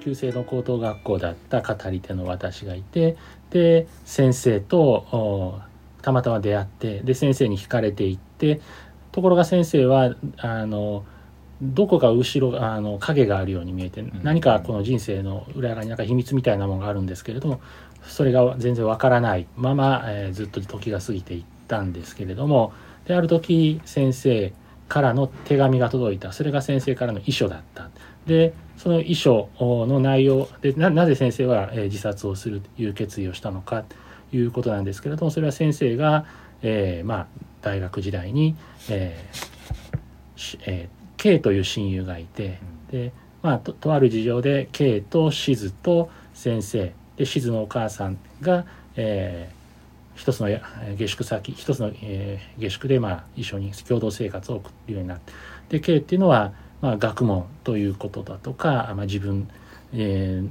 級制の高等学校だった語り手の私がいてで先生とたまたま出会ってで先生に惹かれていってところが先生はあのどこか後ろあの影があるように見えて何かこの人生の裏側になんか秘密みたいなものがあるんですけれどもそれが全然わからないまま、えー、ずっと時が過ぎていったんですけれどもである時先生からの手紙が届いた。それが先生からの遺書だったでその遺書の内容でなぜ先生は、えー、自殺をするという決意をしたのかということなんですけれどもそれは先生が、えー、まあ大学時代に、えーえー K という親友がいて、でまあととある事情で K としずと先生でしずのお母さんが、えー、一つの下宿先一つの、えー、下宿で、まあ、一緒に共同生活を送るようになってで K っていうのは、まあ、学問ということだとか、まあ、自分、えー、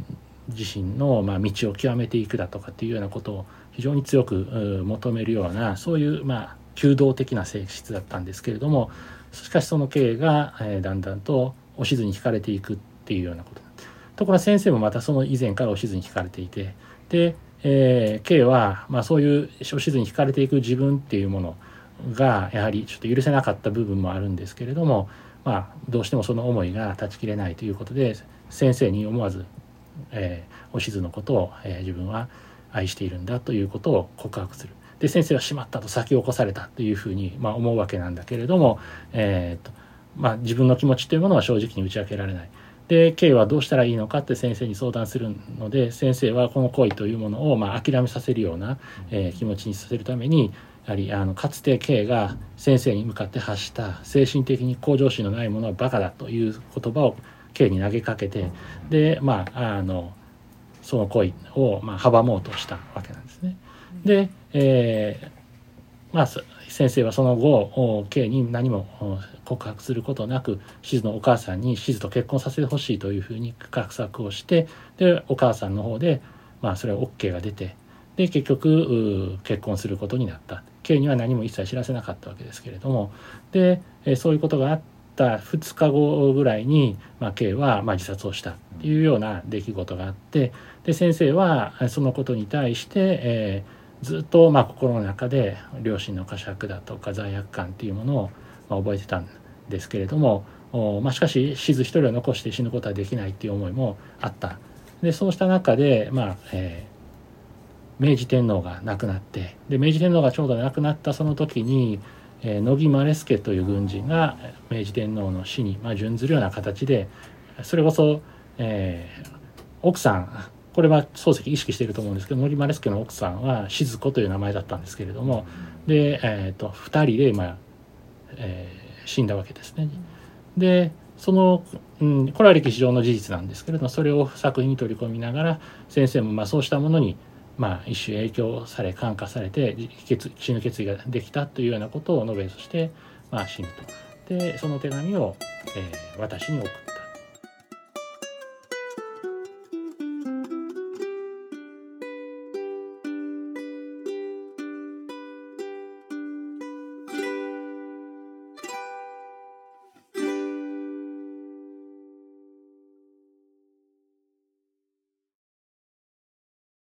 自身の、まあ、道を極めていくだとかっていうようなことを非常に強く求めるようなそういう、まあ、求道的な性質だったんですけれどもしかしその経が、えー、だんだんとおしずに惹かれていくっていうようなことところが先生もまたその以前からおしずに惹かれていてで、えー、K は、まあ、そういうおしずに惹かれていく自分っていうものがやはりちょっと許せなかった部分もあるんですけれども、まあ、どうしてもその思いが断ち切れないということで先生に思わず、えー、おしずのことを、えー、自分は愛しているんだということを告白する。で先生はしまったと先を起こされたというふうに、まあ、思うわけなんだけれども、えーとまあ、自分の気持ちというものは正直に打ち明けられない。で K はどうしたらいいのかって先生に相談するので先生はこの行為というものをまあ諦めさせるような、えー、気持ちにさせるためにやはりあのかつて K が先生に向かって発した精神的に向上心のないものはバカだという言葉を K に投げかけてでまああのその行為をまあ阻もうとしたわけなんですね。でえー、まあ先生はその後 K に何も告白することなくしずのお母さんにしずと結婚させてほしいというふうに画策をしてでお母さんの方で、まあ、それは OK が出てで結局結婚することになった K には何も一切知らせなかったわけですけれども。でそういうことがあった2日後ぐらいに、まあ、K はま自殺をしたっていうような出来事があって。で先生はそのことに対して、えーずっとま心の中で両親の呵責だとか罪悪感っていうものを覚えてたんですけれども。まあ、しかし死ず一人を残して死ぬことはできないっていう思いもあった。でそうした中で、まあえー、明治天皇が亡くなってで明治天皇がちょうど亡くなったその時に、えー、乃木マレスケという軍人が明治天皇の死に、まあ、準ずるような形でそれこそ、えー、奥さんこれは漱石意識していると思うんですけど森丸助の奥さんは静子という名前だったんですけれどもで、えーと、2人で、まあえー、死んだわけですね。でその、うん、これは歴史上の事実なんですけれどもそれを作品に取り込みながら先生もまあそうしたものに、まあ、一種影響され感化されて死ぬ決意ができたというようなことを述べそして、まあ、死ぬと。でその手紙を、えー、私に送っ